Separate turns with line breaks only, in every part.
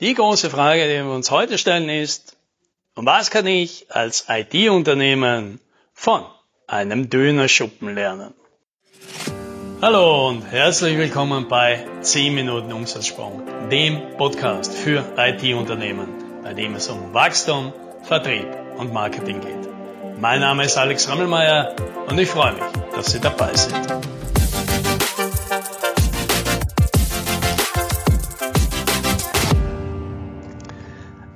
Die große Frage, die wir uns heute stellen, ist, und was kann ich als IT-Unternehmen von einem Dönerschuppen lernen? Hallo und herzlich willkommen bei 10 Minuten Umsatzsprung, dem Podcast für IT-Unternehmen, bei dem es um Wachstum, Vertrieb und Marketing geht. Mein Name ist Alex Rammelmeier und ich freue mich, dass Sie dabei sind.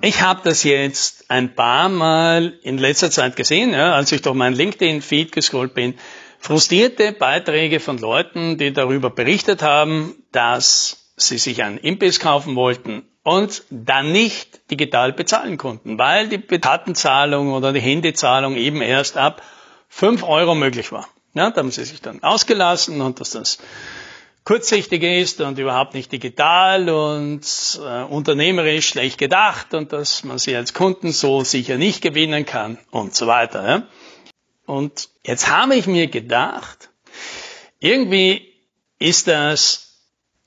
Ich habe das jetzt ein paar Mal in letzter Zeit gesehen, ja, als ich durch meinen LinkedIn-Feed gescrollt bin. Frustrierte Beiträge von Leuten, die darüber berichtet haben, dass sie sich einen Imbiss kaufen wollten und dann nicht digital bezahlen konnten, weil die Kartenzahlung oder die Handyzahlung eben erst ab 5 Euro möglich war. Ja, da haben sie sich dann ausgelassen und dass das kurzsichtig ist und überhaupt nicht digital und äh, unternehmerisch schlecht gedacht und dass man sie als Kunden so sicher nicht gewinnen kann und so weiter. Ja? Und jetzt habe ich mir gedacht, irgendwie ist das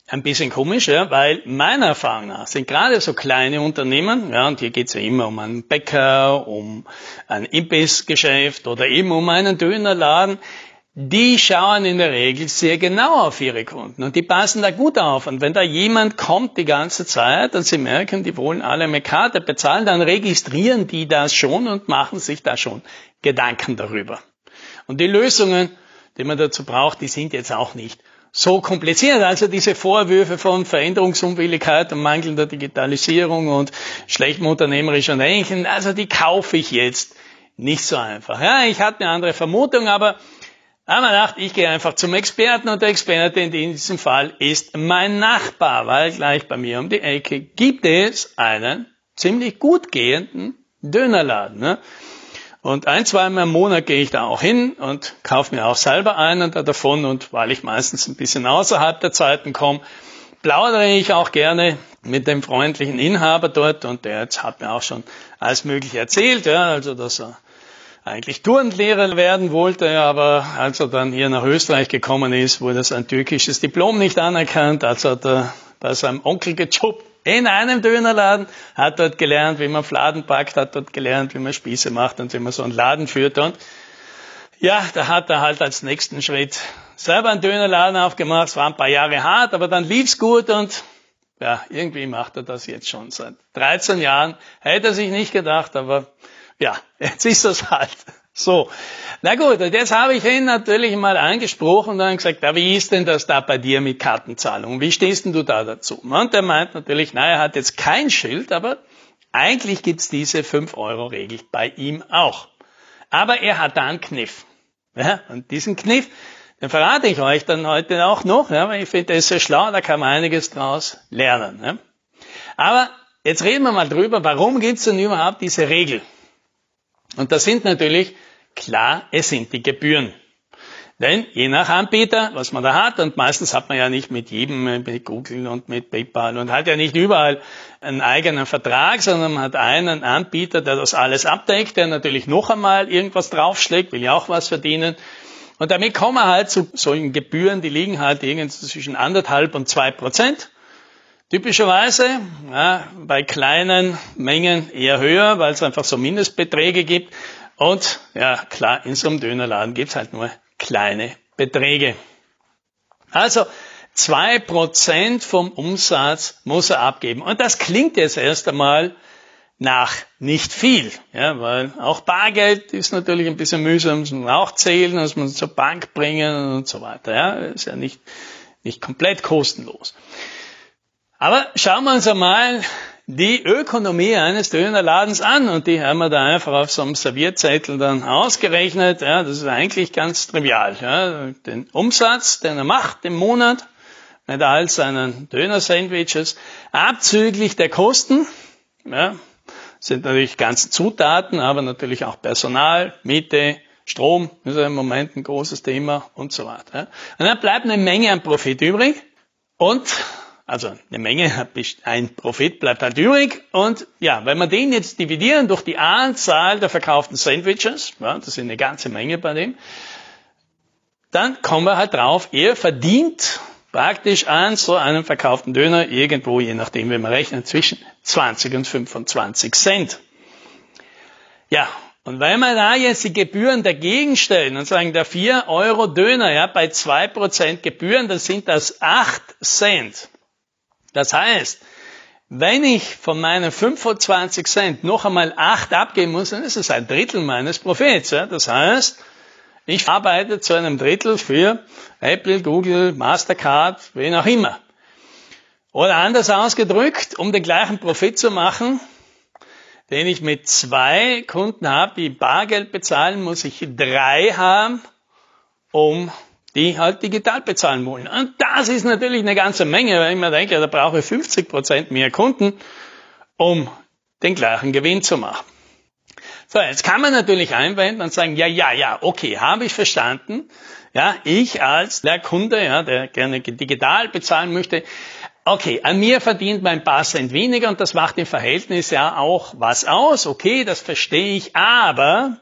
ein bisschen komisch, ja, weil meiner Erfahrung nach sind gerade so kleine Unternehmen, ja, und hier geht es ja immer um einen Bäcker, um ein Imbissgeschäft oder eben um einen Dönerladen, die schauen in der Regel sehr genau auf ihre Kunden und die passen da gut auf. Und wenn da jemand kommt die ganze Zeit und sie merken, die wollen alle mit Karte bezahlen, dann registrieren die das schon und machen sich da schon Gedanken darüber. Und die Lösungen, die man dazu braucht, die sind jetzt auch nicht so kompliziert. Also diese Vorwürfe von Veränderungsunwilligkeit und mangelnder Digitalisierung und schlechtem unternehmerischen Denken, also die kaufe ich jetzt nicht so einfach. Ja, ich hatte eine andere Vermutung, aber aber gedacht, ich gehe einfach zum Experten und der Experte in diesem Fall ist mein Nachbar, weil gleich bei mir um die Ecke gibt es einen ziemlich gut gehenden Dönerladen. Ne? Und ein, zweimal im Monat gehe ich da auch hin und kaufe mir auch selber einen da davon und weil ich meistens ein bisschen außerhalb der Zeiten komme, plaudere ich auch gerne mit dem freundlichen Inhaber dort und der jetzt hat mir auch schon alles Mögliche erzählt, ja, also dass er eigentlich Turnlehrer werden wollte, aber als er dann hier nach Österreich gekommen ist, wurde sein türkisches Diplom nicht anerkannt. Also hat er bei seinem Onkel gejobbt in einem Dönerladen, hat dort gelernt, wie man Fladen packt, hat dort gelernt, wie man Spieße macht und wie man so einen Laden führt. Und ja, da hat er halt als nächsten Schritt selber einen Dönerladen aufgemacht. Es war ein paar Jahre hart, aber dann lief's gut und ja, irgendwie macht er das jetzt schon seit 13 Jahren. Hätte er sich nicht gedacht, aber ja, jetzt ist das halt. So. Na gut, und jetzt habe ich ihn natürlich mal angesprochen und dann gesagt, ja, wie ist denn das da bei dir mit Kartenzahlung? Wie stehst denn du da dazu? Und er meint natürlich, na, er hat jetzt kein Schild, aber eigentlich gibt's diese 5-Euro-Regel bei ihm auch. Aber er hat da einen Kniff. Ja, und diesen Kniff, den verrate ich euch dann heute auch noch, ja, weil ich finde, der ist sehr schlau, da kann man einiges draus lernen. Ja. Aber jetzt reden wir mal drüber, warum gibt's denn überhaupt diese Regel? Und das sind natürlich, klar, es sind die Gebühren. Denn je nach Anbieter, was man da hat, und meistens hat man ja nicht mit jedem, mit Google und mit PayPal und hat ja nicht überall einen eigenen Vertrag, sondern man hat einen Anbieter, der das alles abdeckt, der natürlich noch einmal irgendwas draufschlägt, will ja auch was verdienen. Und damit kommen wir halt zu solchen Gebühren, die liegen halt irgendwo zwischen anderthalb und zwei Prozent. Typischerweise ja, bei kleinen Mengen eher höher, weil es einfach so Mindestbeträge gibt. Und ja, klar, in so einem Dönerladen gibt's halt nur kleine Beträge. Also zwei Prozent vom Umsatz muss er abgeben. Und das klingt jetzt erst einmal nach nicht viel, ja, weil auch Bargeld ist natürlich ein bisschen mühsam, muss man auch zählen, muss man zur Bank bringen und so weiter. Ja, ist ja nicht, nicht komplett kostenlos. Aber schauen wir uns einmal die Ökonomie eines Dönerladens an und die haben wir da einfach auf so einem Servierzettel dann ausgerechnet. Ja, das ist eigentlich ganz trivial. Ja. Den Umsatz, den er macht im Monat mit all seinen Döner-Sandwiches, abzüglich der Kosten, ja, sind natürlich ganze Zutaten, aber natürlich auch Personal, Miete, Strom ist ja im Moment ein großes Thema und so weiter. Und dann bleibt eine Menge an Profit übrig und also eine Menge, ein Profit bleibt halt übrig. Und ja, wenn wir den jetzt dividieren durch die Anzahl der verkauften Sandwiches, ja, das ist eine ganze Menge bei dem, dann kommen wir halt drauf, er verdient praktisch an so einem verkauften Döner irgendwo, je nachdem, wie man rechnet, zwischen 20 und 25 Cent. Ja, und wenn wir da jetzt die Gebühren dagegen stellen und sagen, der 4 Euro Döner, ja, bei 2% Gebühren, dann sind das 8 Cent. Das heißt, wenn ich von meinen 25 Cent noch einmal 8 abgeben muss, dann ist es ein Drittel meines Profits. Ja. Das heißt, ich arbeite zu einem Drittel für Apple, Google, Mastercard, wen auch immer. Oder anders ausgedrückt, um den gleichen Profit zu machen, den ich mit zwei Kunden habe, die Bargeld bezahlen, muss ich drei haben, um die halt digital bezahlen wollen. Und das ist natürlich eine ganze Menge, weil ich mir denke, da brauche ich 50 Prozent mehr Kunden, um den gleichen Gewinn zu machen. So, jetzt kann man natürlich einwenden und sagen, ja, ja, ja, okay, habe ich verstanden. Ja, ich als der Kunde, ja, der gerne digital bezahlen möchte, okay, an mir verdient mein paar Cent weniger und das macht im Verhältnis ja auch was aus. Okay, das verstehe ich, aber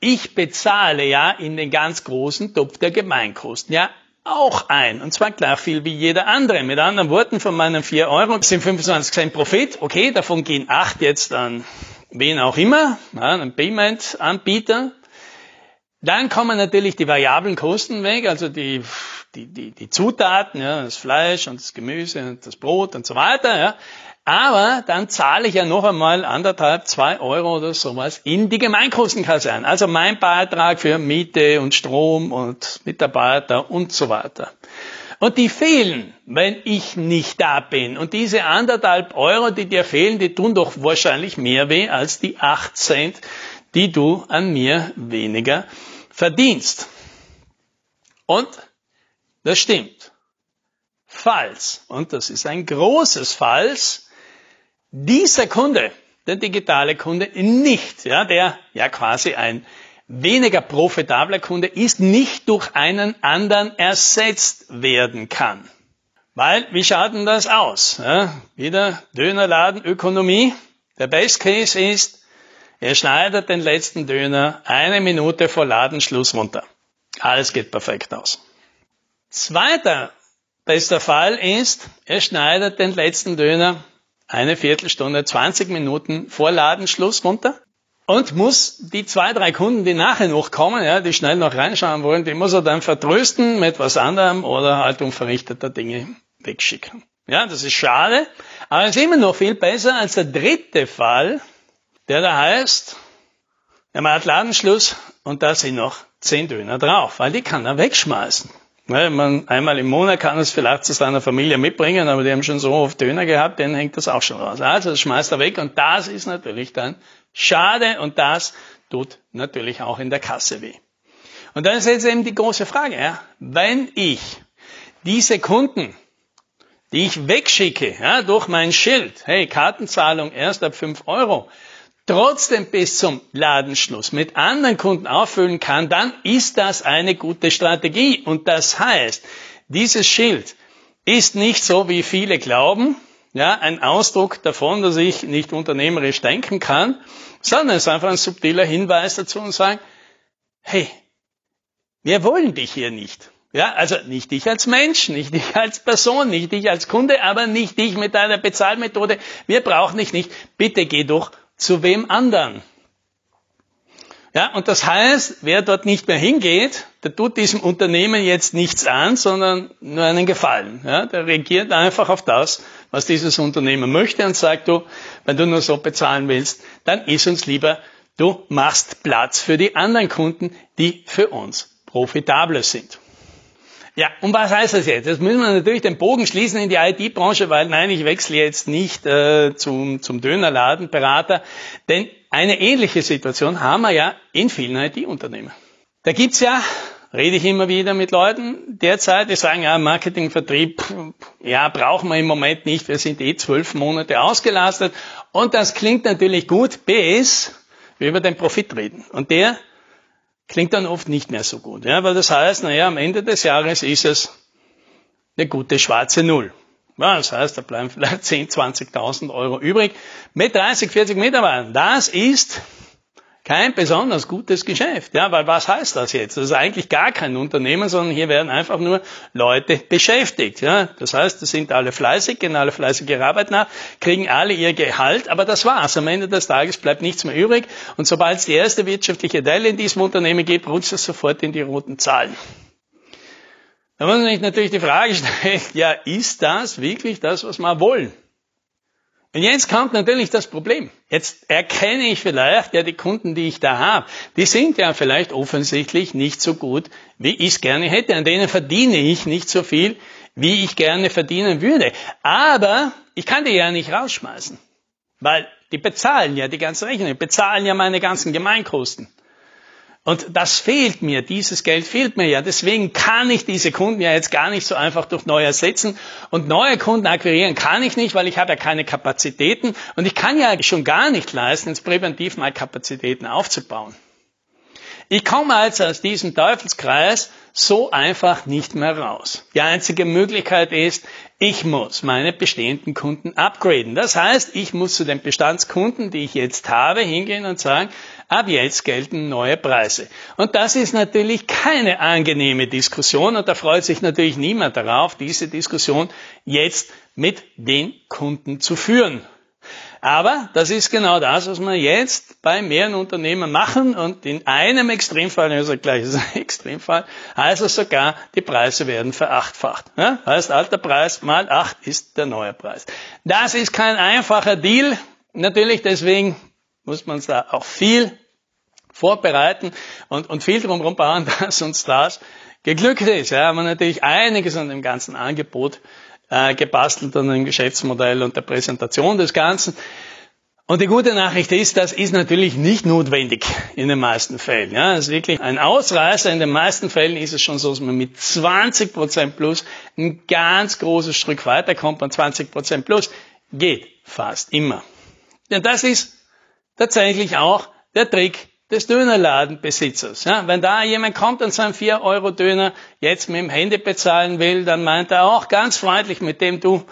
ich bezahle ja in den ganz großen Topf der Gemeinkosten ja auch ein. Und zwar gleich viel wie jeder andere. Mit anderen Worten, von meinen 4 Euro sind 25 Cent Profit. Okay, davon gehen 8 jetzt an wen auch immer, einen Payment-Anbieter. Dann kommen natürlich die variablen Kosten weg, also die, die, die, die Zutaten, ja, das Fleisch und das Gemüse und das Brot und so weiter. Ja. Aber dann zahle ich ja noch einmal anderthalb, zwei Euro oder sowas in die Gemeinkostenkasse ein. Also mein Beitrag für Miete und Strom und Mitarbeiter und so weiter. Und die fehlen, wenn ich nicht da bin. Und diese anderthalb Euro, die dir fehlen, die tun doch wahrscheinlich mehr weh als die acht Cent, die du an mir weniger verdienst. Und das stimmt. Falls, und das ist ein großes Falls, dieser Kunde, der digitale Kunde, nicht, ja, der ja quasi ein weniger profitabler Kunde ist, nicht durch einen anderen ersetzt werden kann. Weil, wie schaut denn das aus? Ja, wieder Dönerladenökonomie. Der Best Case ist, er schneidet den letzten Döner eine Minute vor Ladenschluss runter. Alles geht perfekt aus. Zweiter bester Fall ist, er schneidet den letzten Döner eine Viertelstunde, 20 Minuten vor Ladenschluss runter und muss die zwei, drei Kunden, die nachher noch kommen, ja, die schnell noch reinschauen wollen, die muss er dann vertrösten mit was anderem oder halt unverrichteter Dinge wegschicken. Ja, das ist schade, aber es ist immer noch viel besser als der dritte Fall, der da heißt, er macht Ladenschluss und da sind noch zehn Döner drauf, weil die kann er wegschmeißen. Weil man einmal im Monat kann es vielleicht zu seiner Familie mitbringen, aber die haben schon so oft Döner gehabt, denen hängt das auch schon raus. Also das schmeißt er weg und das ist natürlich dann schade und das tut natürlich auch in der Kasse weh. Und dann ist jetzt eben die große Frage, ja, wenn ich diese Kunden, die ich wegschicke, ja, durch mein Schild, hey, Kartenzahlung erst ab 5 Euro, trotzdem bis zum Ladenschluss mit anderen Kunden auffüllen kann, dann ist das eine gute Strategie. Und das heißt, dieses Schild ist nicht so, wie viele glauben, ja, ein Ausdruck davon, dass ich nicht unternehmerisch denken kann, sondern es ist einfach ein subtiler Hinweis dazu und sagen, hey, wir wollen dich hier nicht. Ja, also nicht dich als Mensch, nicht dich als Person, nicht dich als Kunde, aber nicht dich mit deiner Bezahlmethode. Wir brauchen dich nicht. Bitte geh doch zu wem anderen. Ja, und das heißt, wer dort nicht mehr hingeht, der tut diesem Unternehmen jetzt nichts an, sondern nur einen Gefallen. Ja, der reagiert einfach auf das, was dieses Unternehmen möchte und sagt du, wenn du nur so bezahlen willst, dann ist uns lieber, du machst Platz für die anderen Kunden, die für uns profitabler sind. Ja, und was heißt das jetzt? Jetzt müssen wir natürlich den Bogen schließen in die IT-Branche, weil nein, ich wechsle jetzt nicht äh, zum, zum Dönerladenberater, denn eine ähnliche Situation haben wir ja in vielen IT-Unternehmen. Da gibt's ja, rede ich immer wieder mit Leuten derzeit, die sagen, ja, Marketing, Vertrieb, ja, brauchen wir im Moment nicht, wir sind eh zwölf Monate ausgelastet und das klingt natürlich gut, bis wir über den Profit reden. Und der klingt dann oft nicht mehr so gut. Ja, weil das heißt, naja, am Ende des Jahres ist es eine gute schwarze Null. Ja, das heißt, da bleiben vielleicht 10, 20.000 Euro übrig mit 30, 40 Mitarbeitern. Das ist kein besonders gutes Geschäft. Ja, weil was heißt das jetzt? Das ist eigentlich gar kein Unternehmen, sondern hier werden einfach nur Leute beschäftigt. Ja, das heißt, das sind alle fleißig, gehen alle fleißig ihrer Arbeit nach, kriegen alle ihr Gehalt, aber das war's. Am Ende des Tages bleibt nichts mehr übrig. Und sobald es die erste wirtschaftliche Delle in diesem Unternehmen gibt, rutscht es sofort in die roten Zahlen. Da muss man sich natürlich die Frage stellen, ja, ist das wirklich das, was wir wollen? Und jetzt kommt natürlich das Problem. Jetzt erkenne ich vielleicht, ja, die Kunden, die ich da habe, die sind ja vielleicht offensichtlich nicht so gut, wie ich es gerne hätte. An denen verdiene ich nicht so viel, wie ich gerne verdienen würde. Aber ich kann die ja nicht rausschmeißen. Weil die bezahlen ja die ganze Rechnung, bezahlen ja meine ganzen Gemeinkosten. Und das fehlt mir, dieses Geld fehlt mir ja. Deswegen kann ich diese Kunden ja jetzt gar nicht so einfach durch neu ersetzen. Und neue Kunden akquirieren kann ich nicht, weil ich habe ja keine Kapazitäten. Und ich kann ja schon gar nicht leisten, jetzt präventiv mal Kapazitäten aufzubauen. Ich komme also aus diesem Teufelskreis so einfach nicht mehr raus. Die einzige Möglichkeit ist, ich muss meine bestehenden Kunden upgraden. Das heißt, ich muss zu den Bestandskunden, die ich jetzt habe, hingehen und sagen, ab jetzt gelten neue Preise. Und das ist natürlich keine angenehme Diskussion und da freut sich natürlich niemand darauf, diese Diskussion jetzt mit den Kunden zu führen. Aber das ist genau das, was wir jetzt bei mehreren Unternehmen machen und in einem Extremfall, also gleich ist ein Extremfall, heißt es sogar, die Preise werden verachtfacht. Ja? Heißt, alter Preis mal acht ist der neue Preis. Das ist kein einfacher Deal. Natürlich deswegen muss man da auch viel vorbereiten und, und viel drum bauen, dass uns das geglückt ist. Ja, haben wir natürlich einiges an dem ganzen Angebot äh, gebastelt an dem Geschäftsmodell und der Präsentation des Ganzen. Und die gute Nachricht ist, das ist natürlich nicht notwendig in den meisten Fällen. Ja, das ist wirklich ein Ausreißer. In den meisten Fällen ist es schon so, dass man mit 20% plus ein ganz großes Stück weiterkommt und 20% plus geht fast immer. Denn das ist tatsächlich auch der Trick des Dönerladenbesitzers. Ja, wenn da jemand kommt und seinen 4-Euro-Döner jetzt mit dem Handy bezahlen will, dann meint er auch ganz freundlich mit dem du,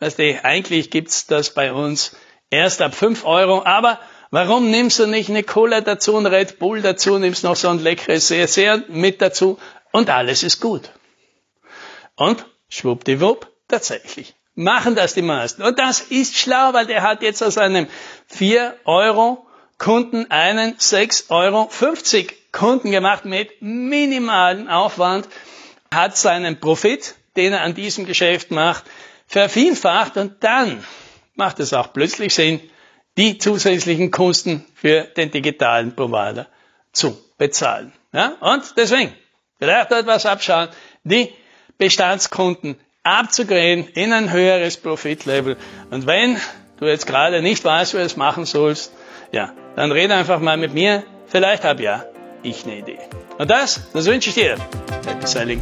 weißt du, eigentlich gibt's das bei uns erst ab 5 Euro, aber warum nimmst du nicht eine Cola dazu, ein Red Bull dazu, nimmst noch so ein leckeres sehr mit dazu und alles ist gut. Und schwuppdiwupp, tatsächlich. Machen das die meisten. Und das ist schlau, weil der hat jetzt aus einem 4 Euro Kunden einen 6,50 Euro Kunden gemacht mit minimalen Aufwand, hat seinen Profit, den er an diesem Geschäft macht, vervielfacht und dann macht es auch plötzlich Sinn, die zusätzlichen Kosten für den digitalen Provider zu bezahlen. Ja? Und deswegen, vielleicht etwas abschauen, die Bestandskunden abzugraden in ein höheres Profitlevel. Und wenn du jetzt gerade nicht weißt, wie du es machen sollst, ja, dann rede einfach mal mit mir. Vielleicht habe ja ich eine Idee. Und das, das wünsche ich dir. Happy Sailing.